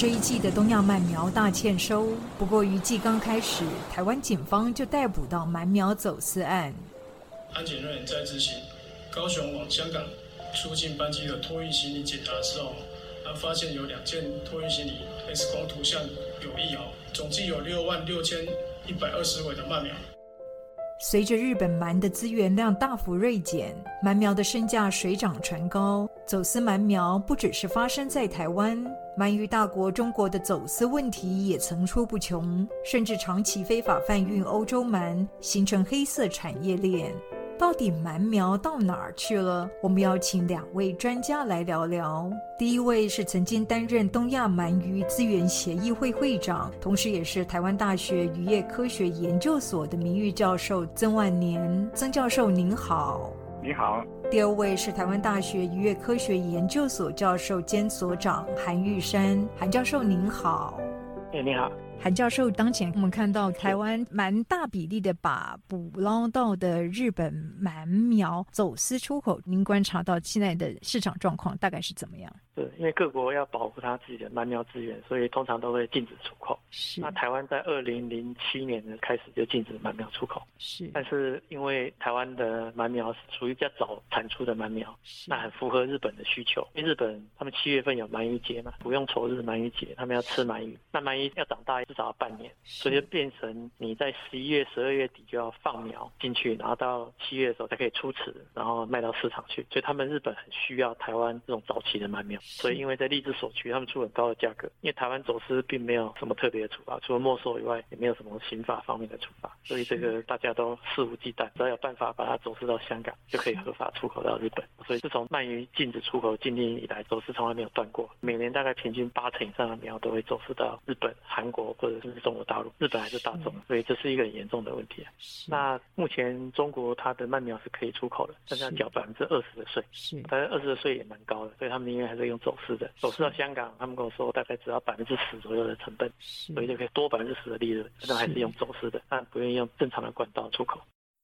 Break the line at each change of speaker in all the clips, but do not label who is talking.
这一季的东亚鳗苗大欠收，不过于季刚开始，台湾警方就逮捕到鳗苗走私案。
安检人员在执行高雄往香港出境班机的托运行李检查的时候，他发现有两件托运行李 X 光图像有异哦，总计有六万六千一百二十尾的鳗苗。
随着日本鳗的资源量大幅锐减，鳗苗的身价水涨船高，走私鳗苗不只是发生在台湾。鳗鱼大国中国的走私问题也层出不穷，甚至长期非法贩运欧洲鳗，形成黑色产业链。到底鳗苗到哪儿去了？我们要请两位专家来聊聊。第一位是曾经担任东亚鳗鱼资源协议会会长，同时也是台湾大学渔业科学研究所的名誉教授曾万年。曾教授您好。
你好。
第二位是台湾大学渔业科学研究所教授兼所长韩玉山，韩教授您好。
哎，你好。
韩教授，当前我们看到台湾蛮大比例的把捕捞到的日本鳗苗走私出口，您观察到现在的市场状况大概是怎么样？
对，因为各国要保护它自己的鳗苗资源，所以通常都会禁止出口。
是。
那台湾在二零零七年呢开始就禁止鳗苗出口。
是。
但是因为台湾的鳗苗是属于比较早产出的鳗苗，那很符合日本的需求。因为日本他们七月份有鳗鱼节嘛，不用愁日鳗鱼节，他们要吃鳗鱼。那鳗鱼要长大。至少要半年，所以就变成你在十一月、十二月底就要放苗进去，然后到七月的时候才可以出池，然后卖到市场去。所以他们日本很需要台湾这种早期的鳗苗，所以因为在荔枝所区，他们出很高的价格。因为台湾走私并没有什么特别的处罚，除了没收以外，也没有什么刑法方面的处罚，所以这个大家都肆无忌惮，只要有办法把它走私到香港，就可以合法出口到日本。所以自从鳗鱼禁止出口禁令以来，走私从来没有断过，每年大概平均八成以上的苗都会走私到日本、韩国。或者是中国大陆，日本还是大众，所以这是一个很严重的问题。那目前中国它的鳗苗是可以出口的，但是要缴百分之二十的税，
是，
但是二十的税也蛮高的，所以他们宁愿还是用走私的，走私到香港，他们跟我说大概只要百分之十左右的成本，所以就可以多百分之十的利润，但还是用走私的，但不愿意用正常的管道出口。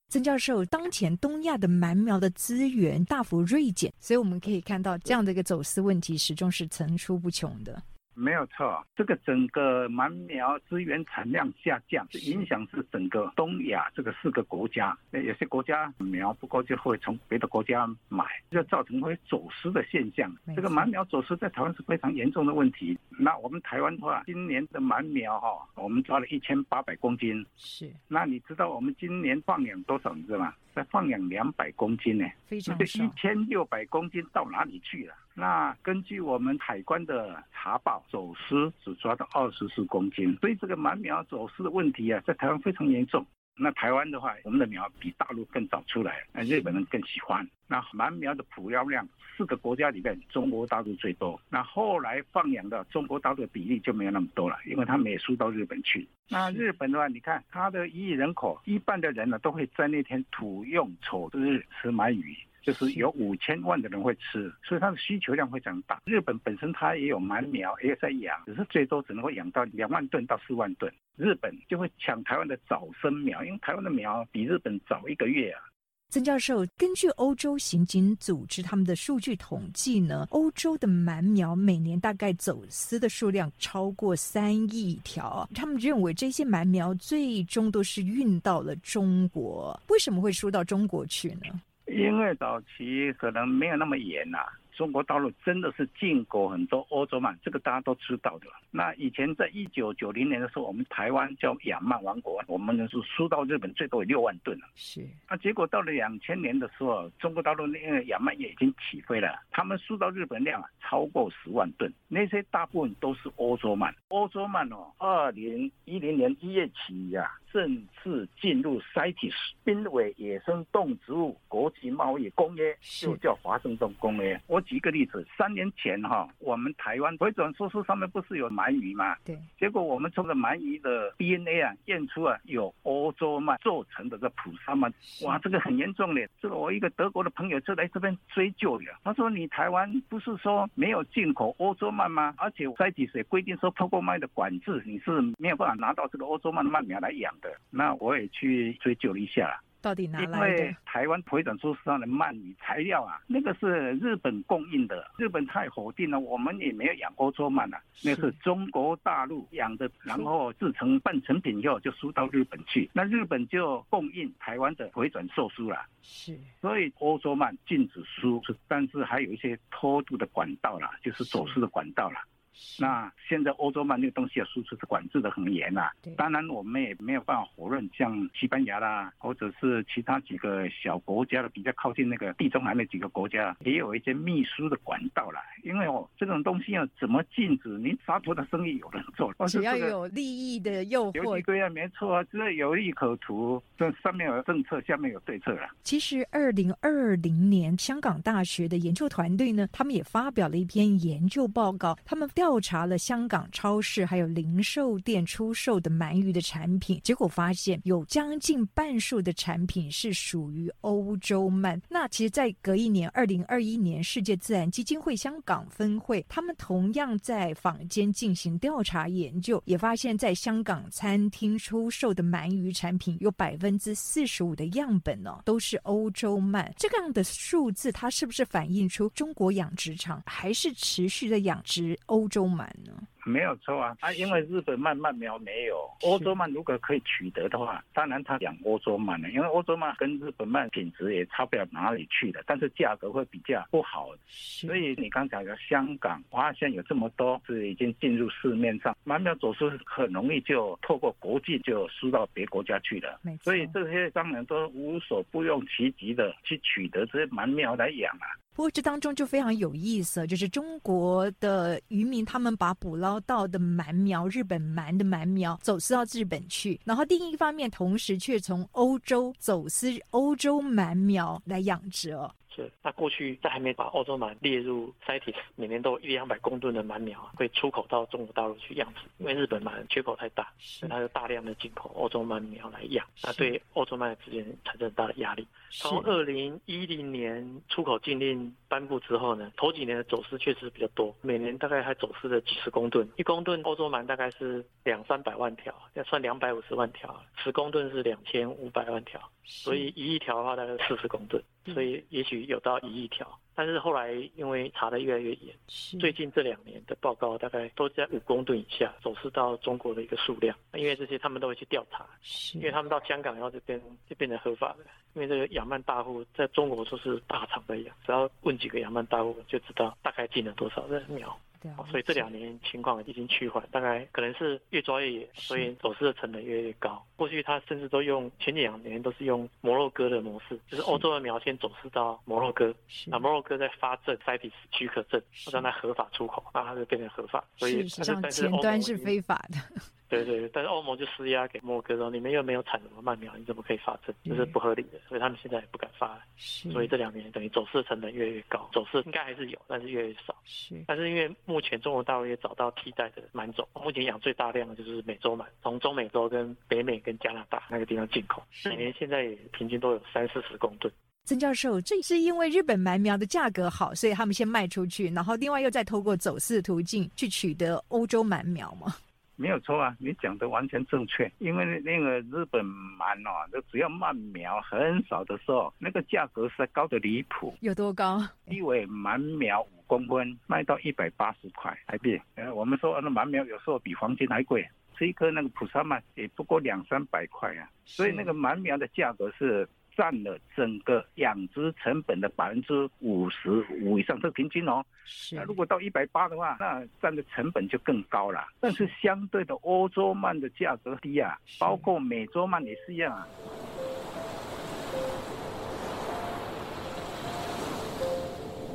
曾教授，当前东亚的鳗苗的资源大幅锐减，所以我们可以看到这样的一个走私问题始终是层出不穷的。
没有错，这个整个鳗苗资源产量下降，影响是整个东亚这个四个国家。有些国家苗不够，就会从别的国家买，就造成会走私的现象。这个鳗苗走私在台湾是非常严重的问题。那我们台湾的话，今年的鳗苗哈，我们抓了一千八百公斤。
是。
那你知道我们今年放养多少？你知道吗？在放养两百公斤呢，
非常
少。一千六百公斤到哪里去了？那根据我们海关的查报，走私只抓到二十四公斤，所以这个鳗苗走私的问题啊，在台湾非常严重。那台湾的话，我们的苗比大陆更早出来，那日本人更喜欢。那鳗苗的捕捞量，四个国家里面，中国大陆最多。那后来放养的中国大陆的比例就没有那么多了，因为他们也输到日本去。那日本的话，你看它的一亿人口，一半的人呢都会在那天土用丑日吃鳗鱼。就是有五千万的人会吃，所以它的需求量会长大。日本本身它也有鳗苗，也在养，只是最多只能够养到两万吨到四万吨。日本就会抢台湾的早生苗，因为台湾的苗比日本早一个月啊。
曾教授，根据欧洲刑警组织他们的数据统计呢，欧洲的鳗苗每年大概走私的数量超过三亿条。他们认为这些鳗苗最终都是运到了中国，为什么会输到中国去呢？
因为早期可能没有那么严呐。中国大陆真的是进口很多欧洲鳗，这个大家都知道的。那以前在一九九零年的时候，我们台湾叫亚鳗王国，我们是输到日本最多有六万吨了。
是。
那结果到了两千年的时候，中国大陆那个亚鳗也已经起飞了，他们输到日本量啊超过十万吨，那些大部分都是欧洲鳗。欧洲鳗哦，二零一零年一月起呀，正式进入 CITES 濒危野生动植物国际贸易公约，就叫华盛顿公约。我举个例子，三年前哈，我们台湾回转寿司上面不是有鳗鱼嘛？
对。
结果我们从这鳗鱼的 DNA 啊验出啊有欧洲鳗做成的这普萨鳗，哇，这个很严重的。这个我一个德国的朋友就来这边追究了，他说你台湾不是说没有进口欧洲鳗吗？而且在几水规定说透过鳗的管制，你是没有办法拿到这个欧洲鳗的鳗苗来养的。那我也去追究了一下。
到底哪来
的？因为台湾回转寿司上的鳗鱼材料啊，那个是日本供应的，日本太否定了，我们也没有养欧洲鳗啊，那是中国大陆养的，然后制成半成品以后就输到日本去，那日本就供应台湾的回转寿司了。
是，
所以欧洲鳗禁止输，但是还有一些偷渡的管道啦，就是走私的管道啦。那现在欧洲鳗那个东西的输出是管制的很严啊，当然我们也没有办法否认，像西班牙啦，或者是其他几个小国家的比较靠近那个地中海那几个国家，也有一些秘书的管道啦。因为哦，这种东西要怎么禁止？您沙土的生意有人做，
只要有利益的诱惑，
对啊，没错啊，这有利可图，这上面有政策，下面有对策了。
其实，二零二零年香港大学的研究团队呢，他们也发表了一篇研究报告，他们调。调查了香港超市还有零售店出售的鳗鱼的产品，结果发现有将近半数的产品是属于欧洲鳗。那其实，在隔一年，二零二一年，世界自然基金会香港分会，他们同样在坊间进行调查研究，也发现，在香港餐厅出售的鳗鱼产品有百分之四十五的样本呢，都是欧洲鳗。这样的数字，它是不是反映出中国养殖场还是持续的养殖欧洲？收满呢。
没有错啊，啊，因为日本慢慢苗没有，欧洲鳗如果可以取得的话，当然他养欧洲鳗了，因为欧洲鳗跟日本鳗品质也差不了哪里去的，但是价格会比较不好。所以你刚讲的香港，发现有这么多是已经进入市面上，鳗苗走私很容易就透过国际就输到别国家去了。所以这些商人都无所不用其极的去取得这些鳗苗来养啊。
不过这当中就非常有意思，就是中国的渔民他们把捕捞到的鳗苗，日本鳗的鳗苗走私到日本去，然后另一方面同时却从欧洲走私欧洲鳗苗来养殖哦。
是，那过去在还没把欧洲鳗列入 CITES，每年都有一两百公吨的鳗苗会出口到中国大陆去养殖，因为日本鳗缺口太大，所以它就大量的进口欧洲鳗苗来养，那对欧洲鳗的资源产生很大的压力。从二零一零年出口禁令颁布之后呢，头几年的走私确实比较多，每年大概还走私了几十公吨，一公吨欧洲鳗大概是两三百万条，要算两百五十万条，十公吨是两千五百万条，所以一亿条的话大概四十公吨。所以也许有到一亿条，但是后来因为查的越来越严，最近这两年的报告大概都在五公吨以下，走私到中国的一个数量。因为这些他们都会去调查，因为他们到香港然后这边就变成合法的。因为这个养鳗大户在中国都是大厂的养，只要问几个养鳗大户就知道大概进了多少的苗。所以这两年情况已经趋缓，大概可能是越抓越严，所以走私的成本越来越高。过去他甚至都用前两年都是用摩洛哥的模式，就是欧洲的苗先走私到摩洛哥，那摩洛哥再发证 CITES 许可证，让它合法出口，那它就变成合法。所以
但是前端是非法的。
对对，但是欧盟就施压给摩洛哥说，你们又没有产什么鳗苗，你怎么可以发证？这是不合理的，所以他们现在也不敢发。所以这两年等于走私成本越来越高，走私应该还是有，但是越来越少。是，但是因为目前中国大陆也找到替代的鳗种，目前养最大量的就是美洲鳗，从中美洲跟北美跟加拿大那个地方进口，每年现在也平均都有三四十公吨。
曾教授，这是因为日本鳗苗的价格好，所以他们先卖出去，然后另外又再透过走私途径去取得欧洲鳗苗吗？
没有错啊，你讲的完全正确。因为那个日本鳗哦，就只要鳗苗很少的时候，那个价格是高的离谱。
有多高？
一尾鳗苗五公分卖到一百八十块台币。呃，我们说那鳗苗有时候比黄金还贵，吃一颗那个普萨鳗也不过两三百块啊。所以那个鳗苗的价格是。占了整个养殖成本的百分之五十五以上，这是平均哦。那如果到一百八的话，那占的成本就更高了。但是相对的，欧洲鳗的价格低啊，包括美洲鳗也是一样啊。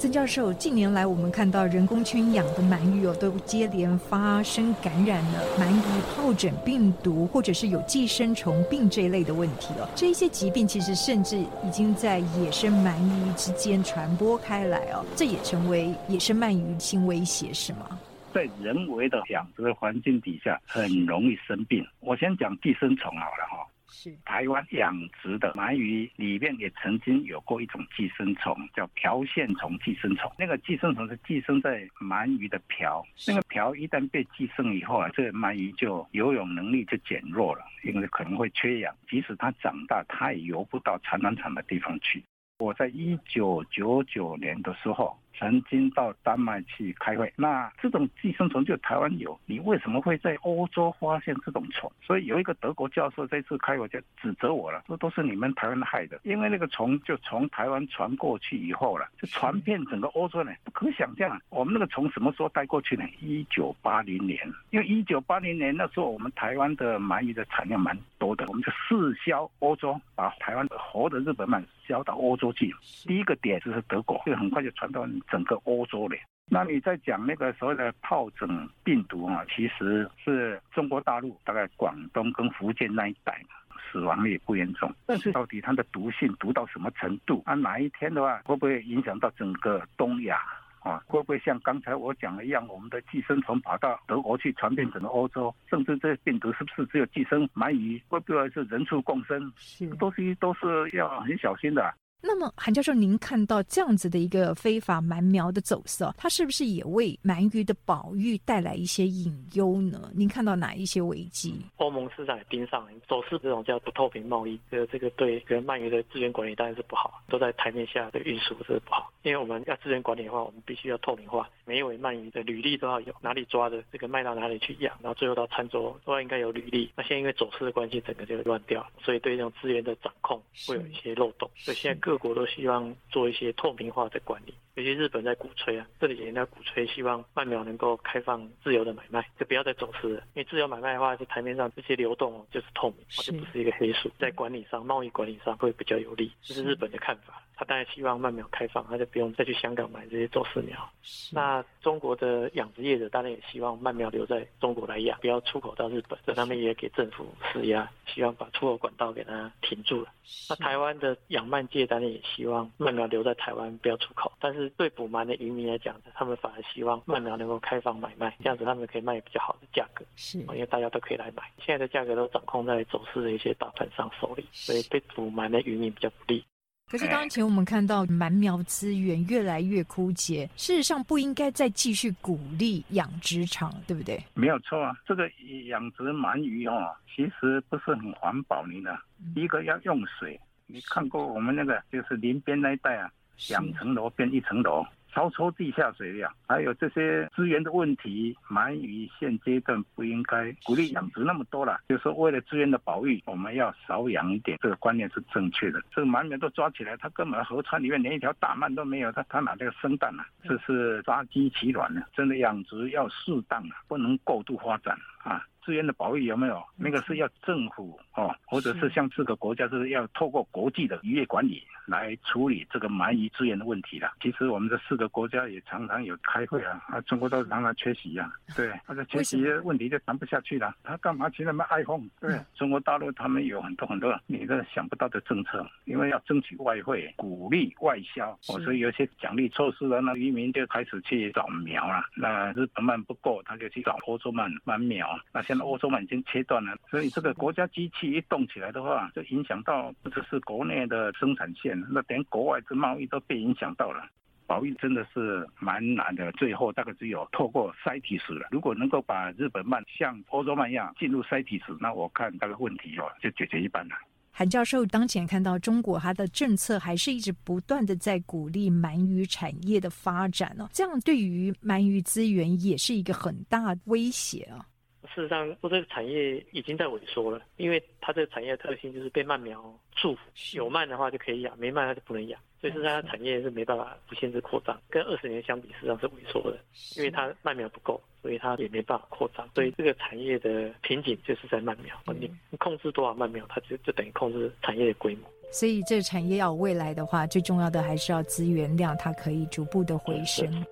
曾教授，近年来我们看到人工圈养的鳗鱼哦，都接连发生感染了鳗鱼疱疹病毒，或者是有寄生虫病这一类的问题哦。这一些疾病其实甚至已经在野生鳗鱼之间传播开来哦，这也成为野生鳗鱼新威胁，是吗？
在人为的养殖环境底下，很容易生病。我先讲寄生虫好了哈。
是
台湾养殖的鳗鱼里面也曾经有过一种寄生虫，叫瓢线虫寄生虫。那个寄生虫是寄生在鳗鱼的瓢，那个瓢一旦被寄生以后啊，这个鳗鱼就游泳能力就减弱了，因为可能会缺氧。即使它长大，它也游不到产卵场的地方去。我在一九九九年的时候。曾经到丹麦去开会，那这种寄生虫就台湾有，你为什么会在欧洲发现这种虫？所以有一个德国教授这次开会就指责我了，说都是你们台湾害的，因为那个虫就从台湾传过去以后了，就传遍整个欧洲呢，不可想象。我们那个虫什么时候带过去呢？一九八零年，因为一九八零年那时候我们台湾的鳗鱼的产量蛮多的，我们就试销欧洲，把台湾的活的日本鳗销到欧洲去。第一个点就是德国，就很快就传到。整个欧洲的，那你在讲那个所谓的疱疹病毒啊，其实是中国大陆大概广东跟福建那一带，死亡率不严重。但是到底它的毒性毒到什么程度？啊，哪一天的话会不会影响到整个东亚啊？会不会像刚才我讲的一样，我们的寄生虫跑到德国去传遍整个欧洲？甚至这病毒是不是只有寄生鳗鱼？会不会是人畜共生？
是，
都是都是要很小心的。
那么，韩教授，您看到这样子的一个非法鳗苗的走私，它是不是也为鳗鱼的保育带来一些隐忧呢？您看到哪一些危机？
欧盟市场也盯上走私这种叫不透明贸易，这个这个对跟鳗鱼的资源管理当然是不好，都在台面下的运输这是不好。因为我们要资源管理的话，我们必须要透明化，每一尾鳗鱼的履历都要有，哪里抓的，这个卖到哪里去养，然后最后到餐桌都要应该有履历。那现在因为走私的关系，整个就乱掉，所以对这种资源的掌控会有一些漏洞。所以现在各国都希望做一些透明化的管理，尤其日本在鼓吹啊，这里也在鼓吹，希望曼苗能够开放自由的买卖，就不要再走私了。因为自由买卖的话，就台面上这些流动就是透明，就不是一个黑数，在管理上、贸易管理上会比较有利，这是日本的看法。他当然希望鳗苗开放，他就不用再去香港买这些走私苗。那中国的养殖业者当然也希望鳗苗留在中国来养，不要出口到日本。这他们也给政府施压，希望把出口管道给它停住了。那台湾的养鳗界当然也希望鳗苗留在台湾，不要出口。但是对捕鳗的渔民来讲，他们反而希望鳗苗能够开放买卖，这样子他们可以卖比较好的价格。
是，因
为大家都可以来买。现在的价格都掌控在走私的一些大盘商手里，所以对捕鳗的渔民比较不利。
可是当前我们看到鳗苗资源越来越枯竭，事实上不应该再继续鼓励养殖场，对不对？
没有错啊，这个养殖鳗鱼哦，其实不是很环保的。一个要用水，你看过我们那个就是林边那一带啊，两层楼变一层楼。超抽地下水量，还有这些资源的问题，鳗鱼现阶段不应该鼓励养殖那么多了。就是，为了资源的保育，我们要少养一点，这个观念是正确的。这个鳗苗都抓起来，它根本河川里面连一条大鳗都没有，它它哪这个生蛋呢？这是杀鸡取卵呢。真的养殖要适当啊，不能过度发展啊。资源的保育有没有？那个是要政府哦，或者是像这个国家是要透过国际的渔业管理来处理这个鳗鱼资源的问题的。其实我们这四个国家也常常有开会啊，啊，中国都常常缺席啊。对，那个缺席问题就谈不下去了。他干嘛去那么爱哄？对，中国大陆他们有很多很多你都想不到的政策，因为要争取外汇，鼓励外销，所以有些奖励措施了，那渔民就开始去找苗了。那日本鳗不够，他就去找欧洲鳗鳗苗。那现在欧洲鳗已经切断了，所以这个国家机器一动起来的话，就影响到不只是国内的生产线，那连国外的贸易都被影响到了。保育真的是蛮难的，最后大概只有透过筛体史了。如果能够把日本鳗像欧洲鳗一样进入筛体史，那我看这个问题哦就解决一半了。
韩教授当前看到中国它的政策还是一直不断的在鼓励鳗鱼产业的发展哦，这样对于鳗鱼资源也是一个很大威胁啊。
事实上，说这个产业已经在萎缩了，因为它这个产业的特性就是被鳗苗束缚，有鳗的话就可以养，没鳗它就不能养。所以是它产业是没办法不限制扩张，跟二十年相比，实际上是萎缩的，因为它麦苗不够，所以它也没办法扩张。所以这个产业的瓶颈就是在麦苗，你控制多少麦苗，它就就等于控制产业的规模。
所以这个产业要有未来的话，最重要的还是要资源量，它可以逐步的回升。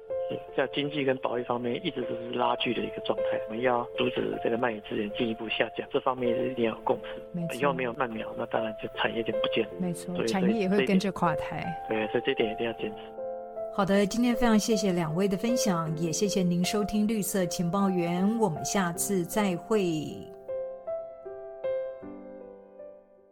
在经济跟保育方面，一直都是拉锯的一个状态。我们要阻止这个蔓延资源进一步下降，这方面是一定要有共识。以后没有蔓苗，那当然就产业就不见了。
没错，产业也会跟着垮台。
对，所以这点一定要坚持。
好的，今天非常谢谢两位的分享，也谢谢您收听绿色情报员，我们下次再会。